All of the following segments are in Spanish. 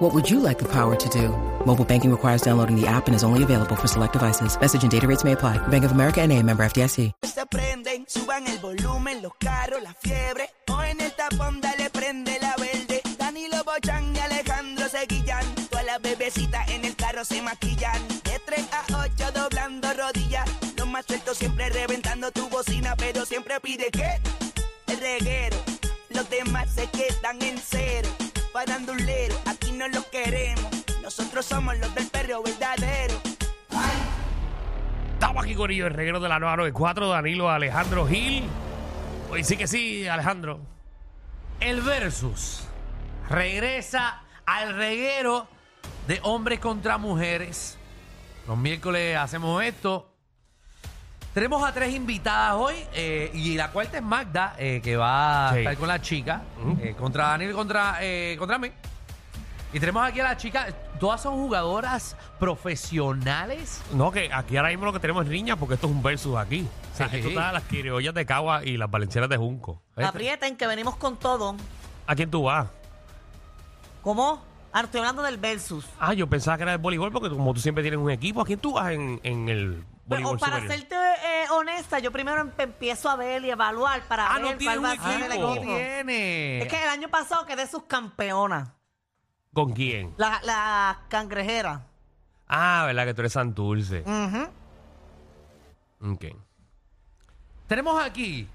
What would you like the power to do? Mobile banking requires downloading the app and is only available for select devices. Message and data rates may apply. Bank of America and a member FDIC. Se Bochan y Alejandro bebecitas en el carro se maquillan. De 3 a 8 doblando rodillas. Los más siempre reventando tu bocina, pero siempre pide que reguero. Los demás se quedan en cero. No lo queremos. Nosotros somos los del perreo verdadero. Estamos aquí con ellos, el reguero de la 994, Danilo Alejandro Gil. Hoy sí que sí, Alejandro. El versus regresa al reguero de hombres contra mujeres. Los miércoles hacemos esto. Tenemos a tres invitadas hoy eh, y la cuarta es Magda, eh, que va a Sí. estar con la chica, eh, contra Daniel contra, eh, contra mí. Y tenemos aquí a la chica, todas son jugadoras profesionales. No, que aquí ahora mismo lo que tenemos es niñas porque esto es un versus aquí. O sea, Sí. esto está las criollas de Cagua y las valencianas de Junco. Aprieten que venimos con todo. ¿A quién tú vas? ¿Cómo? Ah, estoy hablando del versus. Ah, yo pensaba que era el voleibol porque como tú siempre tienes un equipo, ¿a quién tú vas en, en el Pero, voleibol para superior? serte eh, honesta, yo primero em- empiezo a ver y evaluar para Ah, no ver tienes cuál va a un ser el equipo. equipo. tiene. Es que el año pasado quedé subcampeona. ¿Con quién? La, la cangrejera. Ah, ¿verdad que tú eres Santurce? Ujú. Ok. Tenemos aquí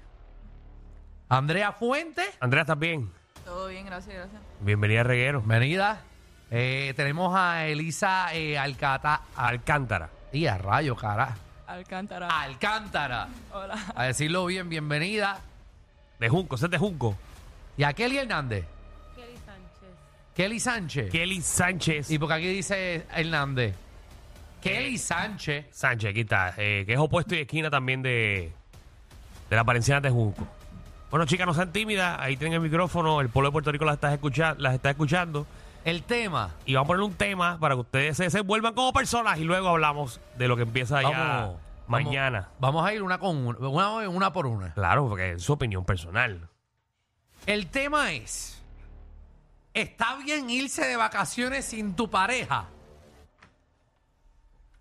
a Andrea Fuente. Andrea, ¿estás bien? Todo bien, gracias, gracias. Bienvenida a Reguero. Bienvenida. Eh, tenemos a Elisa eh, Alcata. Alcántara. Y a rayo, cara. Alcántara. Alcántara. Hola. A decirlo bien, bienvenida. De Junco, ese es de Junco. Y a Kelly Hernández. Kelly Sánchez. Kelly Sánchez. Y porque aquí dice Hernández. Kelly Sánchez. Sánchez, aquí está. eh, que es opuesto y esquina también de, de las valencianas de Junco. Bueno, chicas, no sean tímidas. Ahí tienen el micrófono. El pueblo de Puerto Rico las está, las está escuchando. El tema. Y vamos a poner un tema para que ustedes se, se vuelvan como personas y luego hablamos de lo que empieza ya Vamos. mañana. Vamos, vamos a ir una con una, una, una por una. Claro, porque es su opinión personal. El tema es: ¿está bien irse de vacaciones sin tu pareja?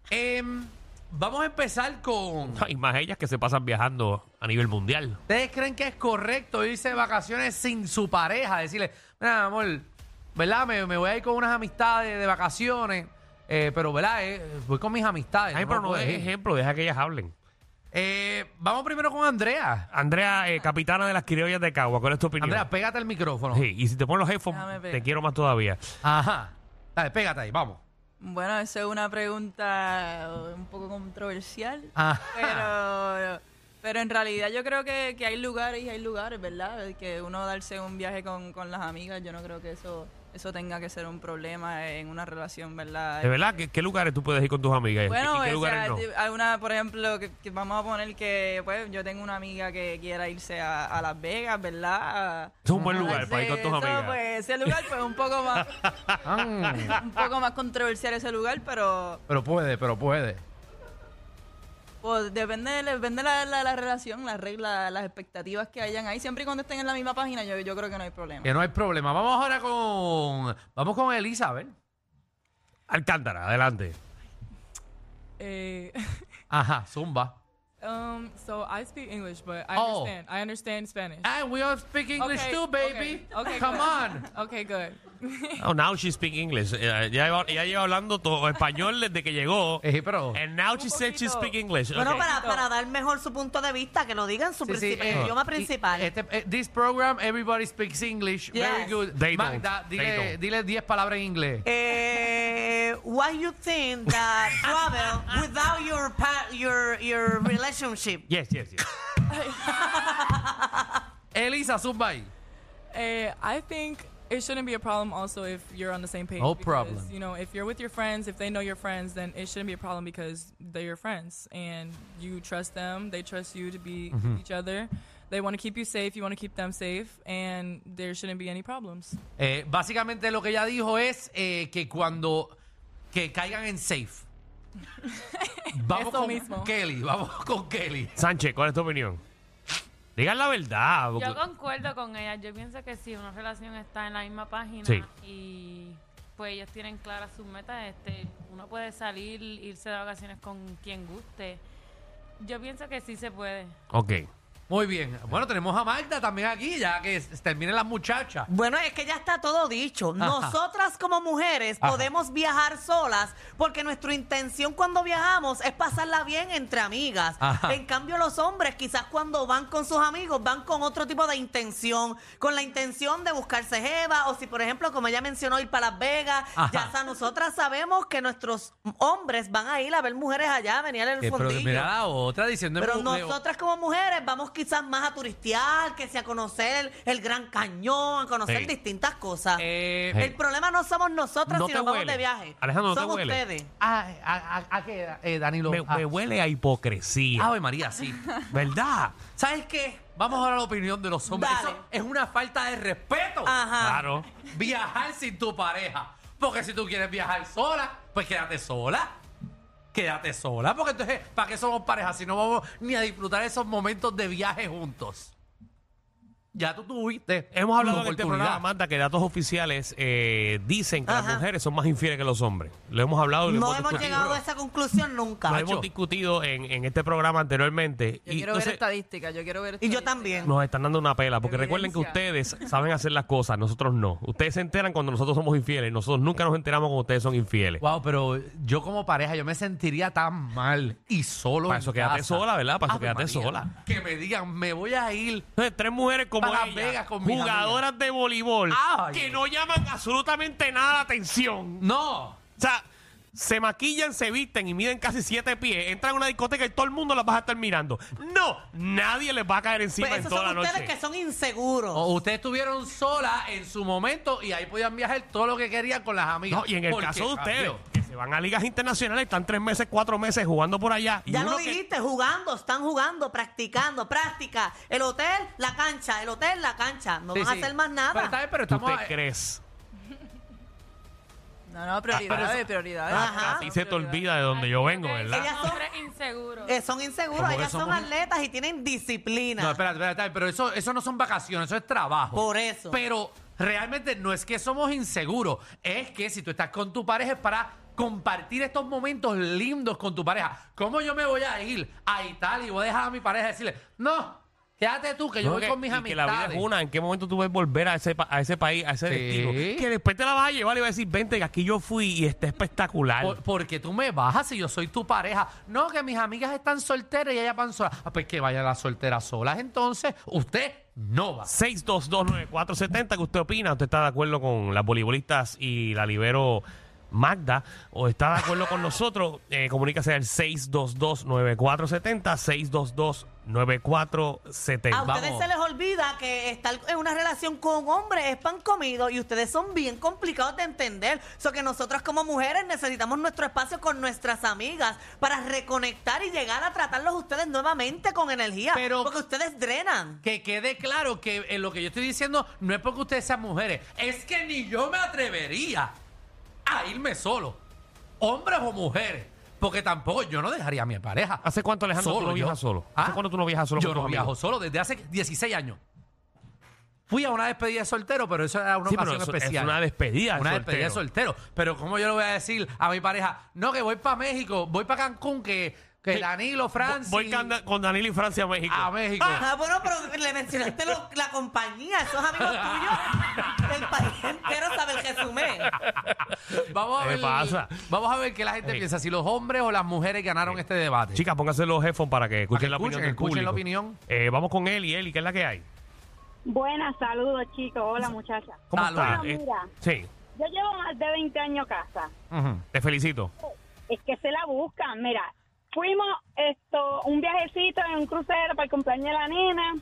Em, vamos a empezar con. Hay más ellas que se pasan viajando a nivel mundial. ¿Ustedes creen que es correcto irse de vacaciones sin su pareja? Decirle, mira, amor, ¿verdad? Me, me voy a ir con unas amistades de vacaciones, eh, pero, ¿verdad? Eh, voy con mis amistades. Ay, pero no puedes es ir". ejemplo, deja que ellas hablen. Eh, vamos primero con Andrea. Andrea, eh, capitana de las criollas de Cagua, ¿cuál es tu opinión? Andrea, pégate el micrófono. Sí, y si te pones los headphones, te quiero más todavía. Ajá. Dale, pégate ahí, vamos. Bueno, esa es una pregunta un poco controversial. Ajá. Pero, pero en realidad yo creo que, que hay lugares y hay lugares, ¿verdad? Que uno darse un viaje con, con las amigas, yo no creo que eso eso tenga que ser un problema en una relación, ¿verdad? ¿De verdad? ¿Qué, qué lugares tú puedes ir con tus amigas? Bueno, ¿Y qué o lugares sea, no? alguna, por ejemplo, que, que vamos a poner que, pues, yo tengo una amiga que quiera irse a, a Las Vegas, ¿verdad? Es un buen lugar para ir con tus eso, amigas. Pues, ese lugar, pues, un poco más, Ah, un poco más controversial ese lugar, pero pero puede, pero puede. Pues, depende, de- depende de la, la, la relación, las reglas, las expectativas que hayan ahí. Siempre y cuando estén en la misma página, yo, yo creo que no hay problema. Que no hay problema. Vamos ahora con. Vamos con ver. Alcántara, adelante. Eh, Ajá, Zumba. Um, so I speak English, but I Oh. understand. I understand Spanish. And we all speak English Okay, too, baby. okay, okay, Come good. on. Okay, good. Oh, now she speak English. Eh, ya, lleva, ya lleva hablando todo español desde que llegó. Eh, pero. And now she said she speak English. Bueno, Okay. para, para dar mejor su punto de vista, que lo digan su Sí, sí, principal- eh, idioma principal. Este, eh, this program, everybody speaks English. Very Yes. good. They don't. Magda, They don't. dile 10 palabras en inglés. Eh, why you think that travel without your pa- your your relationship? Yes, yes, yes. Elisa, zumba ahí. Uh, I think it shouldn't be a problem also if you're on the same page. No because, problem. You know, if you're with your friends, if they know your friends, then it shouldn't be a problem because they're your friends and you trust them. They trust you to be Mm-hmm. each other. They want to keep you safe. You want to keep them safe, and there shouldn't be any problems. Eh, básicamente lo que ella dijo es eh, que cuando que caigan en safe. Vamos Eso con mismo. Kelly, vamos con Kelly. Sánchez, ¿cuál es tu opinión? Digan la verdad. porque- Yo concuerdo con ella. Yo pienso que si una relación está en la misma página Sí. y pues ellos tienen claras sus metas, este, uno puede salir, irse de vacaciones con quien guste. Yo pienso que sí se puede. Ok. Muy bien. Bueno, tenemos a Magda también aquí, ya que s- terminen las muchachas. Bueno, es que ya está todo dicho. Nosotras como mujeres Ajá. podemos viajar solas porque nuestra intención cuando viajamos es pasarla bien entre amigas. Ajá. En cambio, los hombres quizás cuando van con sus amigos van con otro tipo de intención, con la intención de buscarse jeva o si, por ejemplo, como ella mencionó, ir para Las Vegas. Ajá. Ya sa- nosotras sabemos que nuestros hombres van a ir a ver mujeres allá, venir al Eh, pero fondillo. mira la otra diciendo Pero nosotras como mujeres vamos quizás más a turistear, que sea a conocer el Gran Cañón, a conocer Sí. distintas cosas. Eh, El problema no somos nosotras No si te nos vamos huele. de viaje. Alejandro, ¿no te somos huele? ustedes. ¿A, a, a- a qué, eh, Danilo? Me, Ah, me huele a hipocresía. Ave María, sí. ¿Verdad? ¿Sabes qué? Vamos ahora a la opinión de los hombres. Dale. Eso es una falta de respeto. Ajá. Claro. Viajar sin tu pareja. Porque si tú quieres viajar sola, pues quédate sola. Quédate sola. Porque entonces, ¿para qué somos pareja si no vamos ni a disfrutar esos momentos de viaje juntos? Ya tú tuviste. Hemos hablado en este programa, Amanda, que datos oficiales eh, dicen que las mujeres son más infieles que los hombres. Lo hemos hablado y lo No hemos discutido. llegado a esa conclusión nunca. Lo hemos discutido en, en este programa anteriormente. Yo y quiero ver estadísticas, yo quiero ver Y yo también. nos están dando una pela, porque recuerden que ustedes saben hacer las cosas, nosotros no. Ustedes se enteran cuando nosotros somos infieles, nosotros nunca nos enteramos cuando ustedes son infieles. Wow, pero yo como pareja, yo me sentiría tan mal y solo. Para en eso quédate casa. sola, ¿verdad? Para eso quédate María. sola. Que me digan, me voy a ir. Entonces, tres mujeres como Para Las ella, Vegas con mis jugadoras de voleibol, Ay. que no llaman absolutamente nada la atención. No. O sea, se maquillan, se visten y miden casi siete pies, entran a una discoteca y todo el mundo las va a estar mirando. No, nadie les va a caer encima Pues en esos toda son la ustedes noche. que son inseguros. O ustedes estuvieron sola en su momento y ahí podían viajar todo lo que querían con las amigas. No, y en el Porque, caso de ustedes, adiós. que se van a ligas internacionales, están tres meses, cuatro meses jugando por allá. y ya uno lo que- dijiste, jugando, están jugando, practicando, práctica. El hotel, la cancha, el hotel, la cancha. No Sí, van sí. a hacer más nada. Pero, está bien, pero ¿Tú estamos. te crees? No, no, prioridades, prioridades. Ajá. A ti se te olvida de donde yo vengo, ¿verdad? Ellas son- Hombres inseguros. Eh, son inseguros, ¿Cómo que ellas son somos- atletas y tienen disciplina. No, espérate, espérate, espérate, pero eso, eso no son vacaciones, eso es trabajo. Por eso. Pero realmente no es que somos inseguros, es que si tú estás con tu pareja es para compartir estos momentos lindos con tu pareja. ¿Cómo yo me voy a ir a Italia y voy a dejar a mi pareja y decirle, no, quédate tú, que yo No, voy que- con mis y que la amistades? vida es una. ¿En qué momento tú ves volver a ese, pa- a ese país, a ese Sí. destino? Que después te la vas a llevar y vas a decir, vente, que aquí yo fui y está espectacular. Por- porque tú me bajas si yo soy tu pareja. No, que mis amigas están solteras y ellas van solas. Ah, pues que vayan las solteras solas. Entonces, usted no va. 6229470, ¿qué usted opina? ¿Usted está de acuerdo con las voleibolistas y la libero Magda? ¿O está de acuerdo con nosotros? Eh, comunícase al 6229470, 6229470. A ustedes Vamos. se les olvida que estar en una relación con un hombre es pan comido y ustedes son bien complicados de entender. So que nosotras como mujeres necesitamos nuestro espacio con nuestras amigas para reconectar y llegar a tratarlos ustedes nuevamente con energía. Pero- porque ustedes drenan. Que quede claro que en lo que yo estoy diciendo no es porque ustedes sean mujeres, es que ni yo me atrevería a irme solo, hombres o mujeres, porque tampoco yo no dejaría a mi pareja. ¿Hace cuánto, Alejandro, tú no yo. viajas solo? ¿Hace ¿Ah? cuánto tú no viajas solo Yo con tus no viajo amigos? solo desde hace 16 años. Fui a una despedida de soltero, pero eso era una Sí, ocasión eso- es especial. una despedida de Una despedida de soltero. Pero ¿cómo yo le voy a decir a mi pareja, no, que voy para México, voy para Cancún, que, que Sí. Danilo, Francis... Voy con, con Danilo y Francia a México. A México. Ah, bueno, pero le mencionaste lo- la compañía, esos amigos tuyos. El país entero sabe el resumen. Vamos a ¿Qué ver, pasa? Vamos a ver qué la gente piensa, si los hombres o las mujeres ganaron este debate. Chicas, pónganse los headphones para que escuchen que la opinión escuchen, del escuchen la opinión. Eh, vamos con Eli. Eli, ¿qué es la que hay? Buenas, saludos chicos. Hola muchachas. ¿Cómo estás? Bueno, Eh, mira. sí, Yo llevo más de 20 años casa. Ujú. te felicito. Es que se la buscan. Mira, fuimos esto un viajecito en un crucero para el cumpleaños de la nena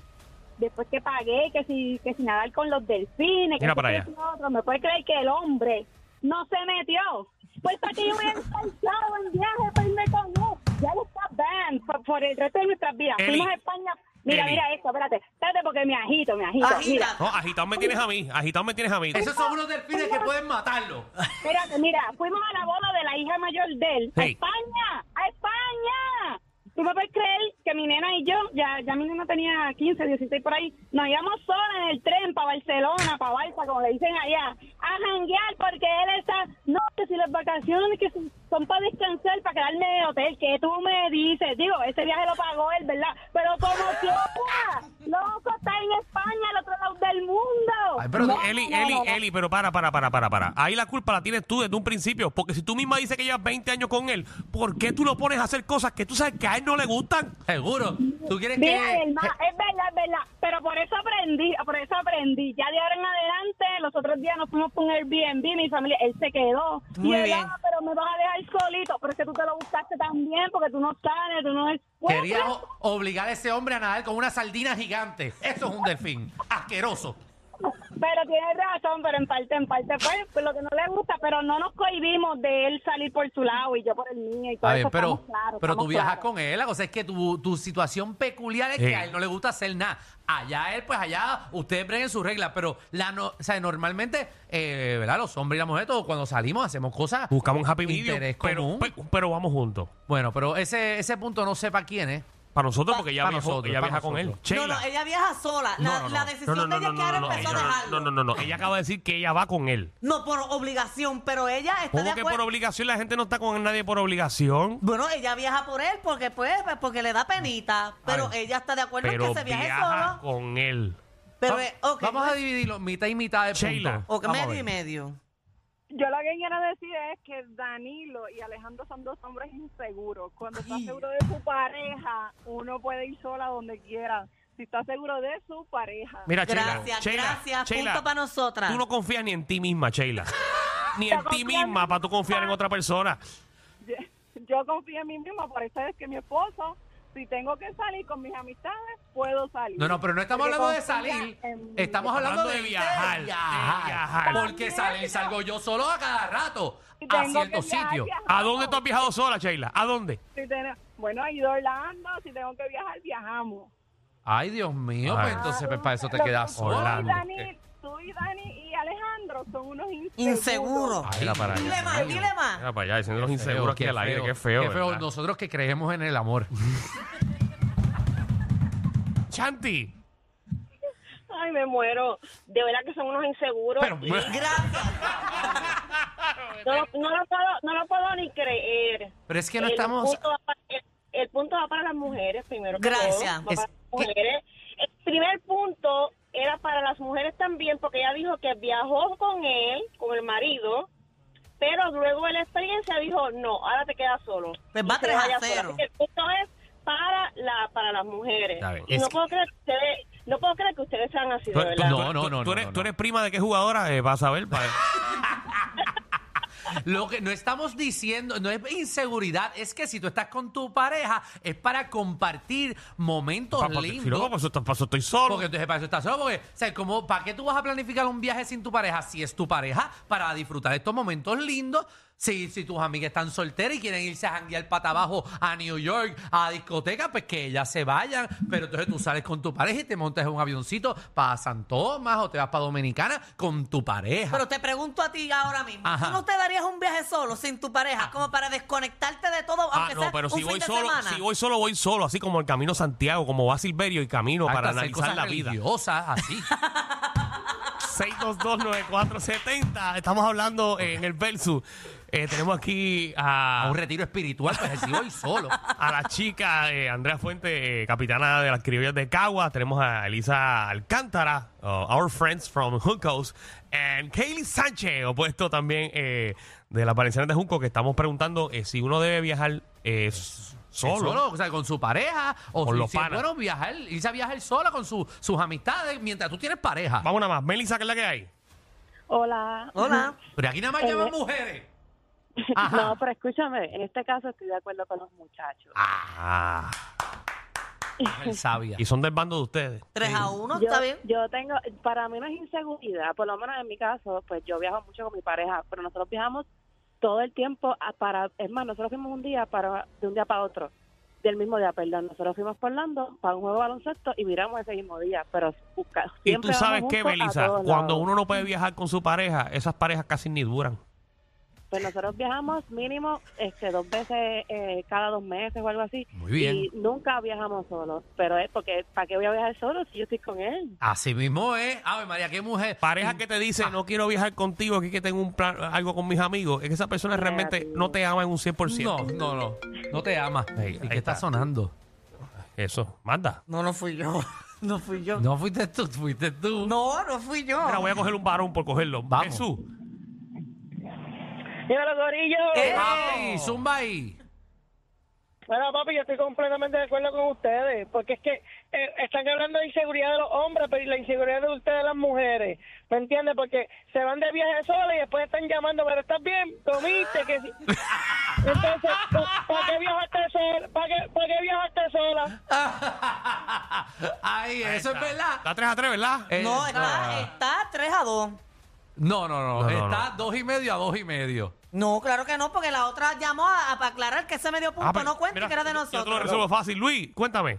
después que pagué, que si, que si nadar con los delfines, que Mira para allá. lo otro, ¿me puede creer que el hombre no se metió? Pues para que yo hubiera pensado en viaje para irme con él. Ya él está banned por, por el resto de nuestras vidas. Fuimos a España. Mira, mira esto, espérate, espérate porque me agito, me agito. Agita. Mira, No, agitado me tienes a mí. Agitado me tienes a mí. Esos son unos delfines que pueden matarlo. espérate, mira, fuimos a la boda de la hija mayor de él. A. España, a España. ¿Tú me puedes creer que mi nena y yo, ya, ya mi nena tenía 15, 16 por ahí, nos íbamos sola en el tren para Barcelona, para Balsa, como le dicen allá, a janguear porque él está, no, que si las vacaciones que son, son para descansar, para quedarme en el hotel, que tú me dices, digo, ese viaje lo pagó él, ¿verdad? Pero como quiera, loco, está en España, al otro lado del mundo. Ay, pero No, Eli, no, Eli, no, no. Eli, pero para, para, para, para, para. Ahí la culpa la tienes tú desde un principio. Porque si tú misma dices que llevas 20 años con él, ¿por qué tú lo pones a hacer cosas que tú sabes que a él no le gustan? Seguro. ¿Tú quieres Mira, que.? hermano, es verdad, es verdad. Pero por eso aprendí, por eso aprendí. Ya de ahora en adelante, los otros días nos fuimos con Airbnb, mi familia, él se quedó. Muy y él, bien. "Ah, pero me vas a dejar solito. Pero es que tú te lo buscaste también, porque tú no sales, tú no es. Quería obligar a ese hombre a nadar con una sardina gigante. Eso es un delfín. Asqueroso. Pero tienes razón, pero en parte, en parte fue pues, lo que no le gusta, pero no nos cohibimos de él salir por su lado y yo por el mío y todo A ver, eso. pero, claros, pero tú viajas claros. con él. La cosa es que tu, tu situación peculiar es Sí. que a él no le gusta hacer nada. Allá él, pues allá ustedes breguen sus reglas. Pero la no, o sea, normalmente, eh, ¿verdad? Los hombres y las mujeres, todos cuando salimos hacemos cosas. Buscamos un happy interés Pero, común. pe- pero vamos juntos. Bueno, pero ese, ese punto no sepa quién es. Para nosotros, porque ella, Pa' viajó- nosotros, ella pa' viaja con él. nosotros. No, no, ella viaja sola. La, No, no, no. la No, decisión no, no, de ella no, es que ahora no, no, empezó a dejarlo. no, no, no, no. Ella acaba de decir que ella va con él. No por obligación, pero ella está ¿Cómo de que acuerdo. por obligación? La gente no está con nadie por obligación. Bueno, ella viaja por él porque pues, pues, porque le da penita, pero Ay. ella está de acuerdo en Pero que se viaje viaja solo. con él. Pero Va- eh, ok, Vamos a pues, dividirlo mitad y mitad de Sheila. punto. o que Vamos a medio y ver. medio. Yo lo que quiero decir es que Danilo y Alejandro son dos hombres inseguros. Cuando está Ay. seguro de su pareja, uno puede ir sola donde quiera. Si está seguro de su pareja. Mira, Sheila. Gracias, Sheila, gracias. Sheila, Punto para nosotras. Tú no confías ni en ti misma, Sheila. ni en ti misma para tú confiar en otra persona. Yo, yo confío en mí misma, por eso es que mi esposo, si tengo que salir con mis amistades, puedo salir. No, no, pero no estamos Porque hablando de salir. en. Estamos hablando, Hablando de, de viajar, de viajar. Porque salir salgo yo solo a cada rato a ciertos sitios. ¿A dónde tú has viajado sola, Sheila? ¿A dónde? Si ten- bueno, he ido a Orlando, si tengo que viajar, viajamos. Ay, Dios mío, Ay. pues entonces pues, para eso te quedas sola. Orlando. y Dani, tú y Dani y Alejandro son unos inseguros. Inseguro. Ay, mira para allá. Dile más, dile más. Mira para allá, diciendo los Qué inseguros aquí al aire. Qué feo, Qué feo. ¿verdad? Nosotros que creemos en el amor. Chanti. Ay, me muero. De verdad que son unos inseguros. Pero, Gracias. No, lo- no lo puedo, no lo puedo ni creer. pero es que no el estamos. Punto va para, el, el punto va para las mujeres, primero. que Gracias. todo, va Es para las mujeres. El primer punto era para las mujeres también, porque ella dijo que viajó con él, con el marido, pero luego de la experiencia dijo, no, ahora te quedas solo. Pues va se 3 a vaya 0. sola. Así que el punto es para la para las mujeres. No que- puedo creer que ustedes, no puedo creer que ustedes sean así, de verdad. No, no, tú- no, tú eres, no, tú eres prima de qué jugadora? Eh, vas a ver. pa- Lo que no estamos diciendo no es inseguridad, es que si tú estás con tu pareja es para compartir momentos lindos. si no, para eso, para eso estoy solo. Porque entonces para eso estás solo. Porque, o sea, como, ¿para qué tú vas a planificar un viaje sin tu pareja? Si es tu pareja, para disfrutar estos momentos lindos. Si, si tus amigas están solteras y quieren irse a janguear pata abajo a New York, a discoteca, pues que ellas se vayan. Pero entonces tú sales con tu pareja y te montas en un avioncito para San Tomás o te vas para Dominicana con tu pareja. Pero te pregunto a ti ahora mismo. Ajá. ¿Tú no te darías un viaje solo, sin tu pareja, como para desconectarte de todo, Ah, aunque no, sea pero un si fin voy de solo, semana? si voy solo, voy solo, así como el camino Santiago, como va Silverio y camino Hasta para hacer analizar cosas la vida. religiosas, así. 6229470. Estamos hablando en el versus. Eh, tenemos aquí a a, un retiro espiritual, pues así voy solo. a la chica eh, Andrea Fuente, eh, capitana de las criollas de Cagua. Tenemos a Elisa Alcántara, uh, our friends from Juncos. And Kaylee Sánchez, opuesto también eh, de las Valencianas de Junco, que estamos preguntando eh, si uno debe viajar eh, solo. Solo, o sea, con su pareja, o Con si, los si panas. bueno viajar, irse a viajar sola con su- sus amistades mientras tú tienes pareja. Vamos nada más. Melissa, ¿qué es la que hay? Hola. Hola. Pero aquí nada más Eh, llaman mujeres. Ajá. No, pero escúchame, en este caso estoy de acuerdo con los muchachos. Ah. Mujer sabia. Y son del bando de ustedes. 3 a 1, Yo, está bien. yo tengo, para mí no es inseguridad, por lo menos en mi caso, pues yo viajo mucho con mi pareja, pero nosotros viajamos todo el tiempo a- para, es más, nosotros fuimos un día para, de un día para otro, del mismo día, perdón, nosotros fuimos por Orlando para un juego de baloncesto y viramos ese mismo día, pero busca- Y siempre tú sabes vamos juntos a Belisa, todos cuando lados. uno no puede viajar con su pareja, esas parejas casi ni duran. Pues nosotros viajamos mínimo este dos veces eh, cada dos meses o algo así. Muy bien. Y nunca viajamos solos. Pero es porque, ¿para qué voy a viajar solo si yo estoy con él? Así mismo es. Ave María, qué mujer. Pareja que te dice, no quiero viajar contigo, aquí que tengo un plan, algo con mis amigos, es que esa persona realmente no te ama en un 100%. No, no, no. No te ama. ¿Y qué está está. sonando? Eso, manda. No, no fui yo. No fui yo. No fuiste tú, fuiste tú. No, no fui yo. Mira, voy a coger un varón por cogerlo. Vamos. Jesús. Mira, Gorillo. Eh. ¡Ey! Zumba ahí. Bueno, papi, yo estoy completamente de acuerdo con ustedes, porque es que eh, están hablando de inseguridad de los hombres, pero y la inseguridad de ustedes las mujeres, ¿me entiendes? Porque se van de viaje solos y después están llamando, pero ¿estás bien? ¿Comiste? que sí? Entonces, ¿para qué viajaste sola? ¿Para qué, para qué viajaste sola? Ay, eso es verdad. Está 3 a 3, ¿verdad? No, está, está 3 a 2. No, no, no. No, no, Está dos y medio a dos y medio. No, claro que no, porque la otra llamó a, a aclarar que ese medio punto Ah, pero, no cuenta y mira, que era de yo- Yo te lo nosotros. resuelvo fácil. Luis, cuéntame.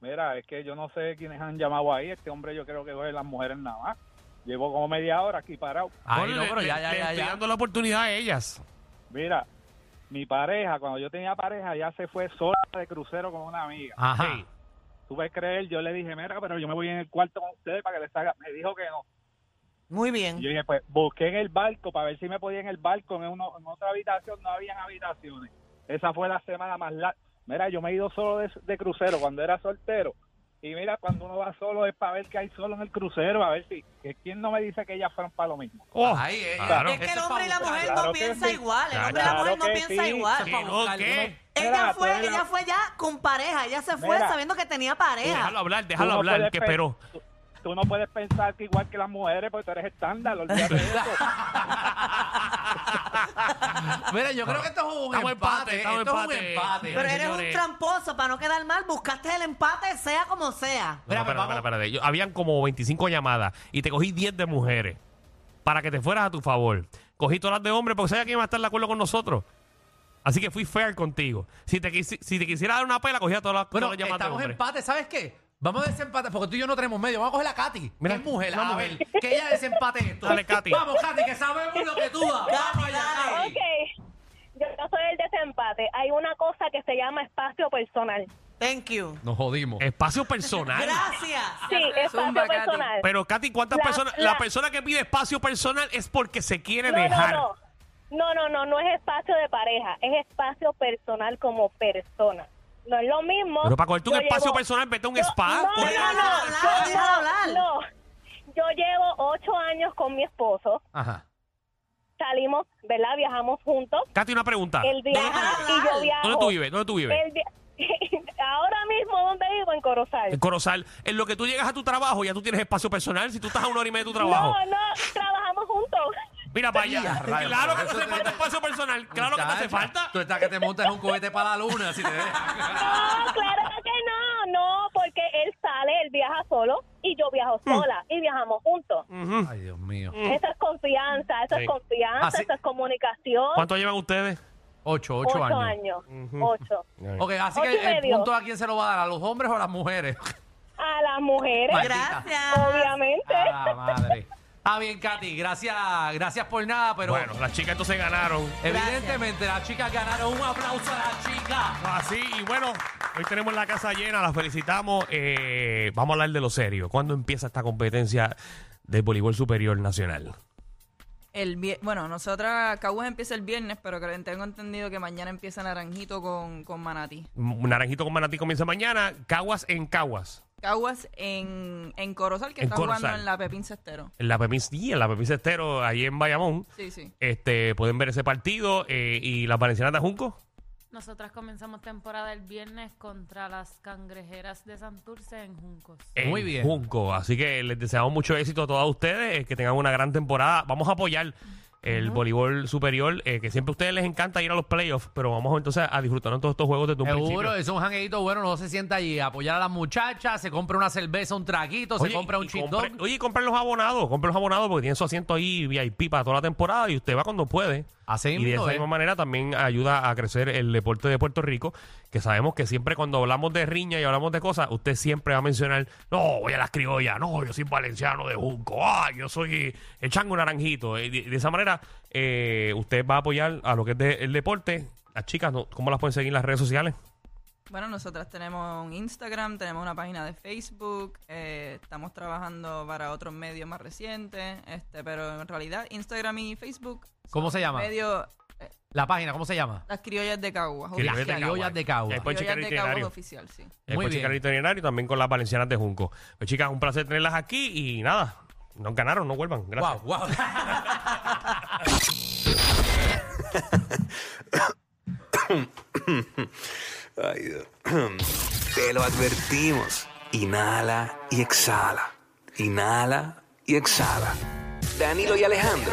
Mira, es que yo no sé quiénes han llamado ahí. Este hombre yo creo que coge las mujeres nada más. Llevo como media hora aquí parado. Ay, Ponle, no, pero le- ya, ya, le ya, estoy ya. dando la oportunidad a ellas. Mira, mi pareja, cuando yo tenía pareja, ya se fue sola de crucero con una amiga. Ajá. Sí. Tú puedes creer, yo le dije, mira, pero yo me voy en el cuarto con ustedes para que les haga. Me dijo que no. Muy Y bien. yo dije, pues busqué en el barco para ver si me podía en el barco. En, uno, en otra habitación no habían habitaciones. Esa fue la semana más larga. Mira, yo me he ido solo de, de crucero cuando era soltero. Y mira, cuando uno va solo es para ver qué hay solo en el crucero, a ver si. Que ¿Quién no me dice que ellas fueron para lo mismo? Oh, Ay, ella. claro. Es que el hombre y la mujer no Claro que piensa sí. igual. El hombre y la mujer no que piensa sí. igual. ¿Qué no? ¿Qué? Ella fue, ella fue ya con pareja. Ella se fue Mira. sabiendo que tenía pareja. Déjalo hablar, déjalo no hablar, que pe- esperó. Tú, tú no puedes pensar que igual que las mujeres, porque tú eres estándar, olvídate de eso. Mira, yo creo que esto es un Estamos empate. empate, estamos esto es un empate. empate. Pero eres un señores. tramposo para no quedar mal. Buscaste el empate, sea como sea. No, Espérame, espérate, vamos. espérate, espérate. Yo- habían como 25 llamadas y te cogí 10 de mujeres para que te fueras a tu favor. Cogí todas las de hombres porque sabía que iban a estar de acuerdo con nosotros. Así que fui fair contigo. Si te, quisi- si te quisiera dar una pela, cogía todas las, Bueno, todas las llamadas de estamos en hombres. empate, ¿sabes qué? Vamos a desempatar, porque tú y yo no tenemos medio. Vamos a coger a Katy. Mira, que es mujer. a ver, que ella desempate esto. Dale, Katy. Vamos, Katy, que sabemos lo que tú das. Vamos allá, Katy. Ok, yo no soy el desempate. Hay una cosa que se llama espacio personal. Thank you. Nos jodimos. Espacio personal. Gracias. Sí, espacio Zumba, Katy. personal. Pero, Katy, ¿cuántas La- personas? La, la- persona que pide espacio personal es porque se quiere no, dejar. no, no. No, no, no, no es espacio de pareja, es espacio personal como persona. No es lo mismo. Pero para cogerte un Yo espacio llevo- personal, vete a un Yo- spa. No, no, no, hablar, yo- déjalo hablar. no. Yo llevo ocho años con mi esposo. Ajá. Salimos, ¿verdad? Viajamos juntos. Katy, una pregunta. Él viaja y yo viajo. ¿Dónde tú vives? ¿Dónde tú vives? Él Ahora mismo, ¿dónde vivo? En Corozal. En Corozal. En lo que tú llegas a tu trabajo, ya tú tienes espacio personal. Si tú estás a una hora y media de tu trabajo. No, no, juntos. Mira para allá. Claro que te hace falta espacio personal. Claro que te hace falta. Tú estás que te montas en un cohete para la luna. Si te dejas. No, claro que no, no, porque él sale, él viaja solo y yo viajo Mm. sola y viajamos juntos. Ay, Dios mío. Eso es confianza, eso Sí. es confianza, Ah, sí. eso es comunicación. ¿Cuánto llevan ustedes? Ocho, ocho, Ocho años. años. Ocho. Ok, así Ocho que el medio. punto a quién se lo va a dar, a los hombres o a las mujeres. A las mujeres, Maldita. Gracias. obviamente. Ah, madre. Ah, bien, Katy, gracias, gracias por nada, pero Bueno, las chicas entonces ganaron. evidentemente las chicas ganaron. Un aplauso a las chicas. Así, y bueno, hoy tenemos la casa llena, las felicitamos. Eh, vamos a hablar de lo serio. ¿Cuándo empieza esta competencia del voleibol superior nacional? El vie- bueno, nosotras, Caguas empieza el viernes, pero que tengo entendido que mañana empieza Naranjito con, con Manati. Naranjito con Manatí comienza mañana. Caguas en Caguas. Caguas en, en Corozal, que En está jugando Corozal. en la Pepín Cestero. En la Pepín, sí, en la Pepín Cestero, ahí en Bayamón. Sí, sí. Este, pueden ver ese partido. eh, y las Valencianas de Junco. Nosotras comenzamos temporada el viernes contra las cangrejeras de Santurce en Juncos. en Muy bien. Junco. Así que les deseamos mucho éxito a todas ustedes, eh, que tengan una gran temporada. Vamos a apoyar el voleibol superior, eh, que siempre a ustedes les encanta ir a los playoffs, pero vamos entonces a disfrutar de todos estos juegos desde un Seguro, principio. es un jangueito bueno, no se sienta allí apoyar a las muchachas, se compra una cerveza, un traguito, se compra un y compre- dog. Oye, y compren los abonados, compren los abonados porque tienen su asiento ahí VIP para toda la temporada y usted va cuando puede. Así y de mismo esa es. misma manera también ayuda a crecer el deporte de Puerto Rico, que sabemos que siempre cuando hablamos de riña y hablamos de cosas, usted siempre va a mencionar, no, voy a las criollas, no, yo soy valenciano de Junco, ah, yo soy el chango naranjito. Y de, de esa manera, eh, usted va a apoyar a lo que es de- el deporte. Las chicas, ¿no? ¿cómo las pueden seguir en las redes sociales? Bueno, nosotras tenemos un Instagram, tenemos una página de Facebook, eh, estamos trabajando para otros medios más recientes, este, pero en realidad Instagram y Facebook. ¿Cómo se llama? Medio, La página, ¿cómo se llama? las criollas de Cagua. Criollas Las de criollas Cagua. de Cagua. Y después checar Criollas el de Cagua itinerario. oficial, sí. Muy pueden checar bien. el itinerario también con las valencianas de Junco. Pues chicas, un placer tenerlas aquí y nada, nos ganaron, no vuelvan. Gracias. Wow, wow. Ay, Dios. Te lo advertimos. Inhala y exhala. Inhala y exhala. Danilo y Alejandro,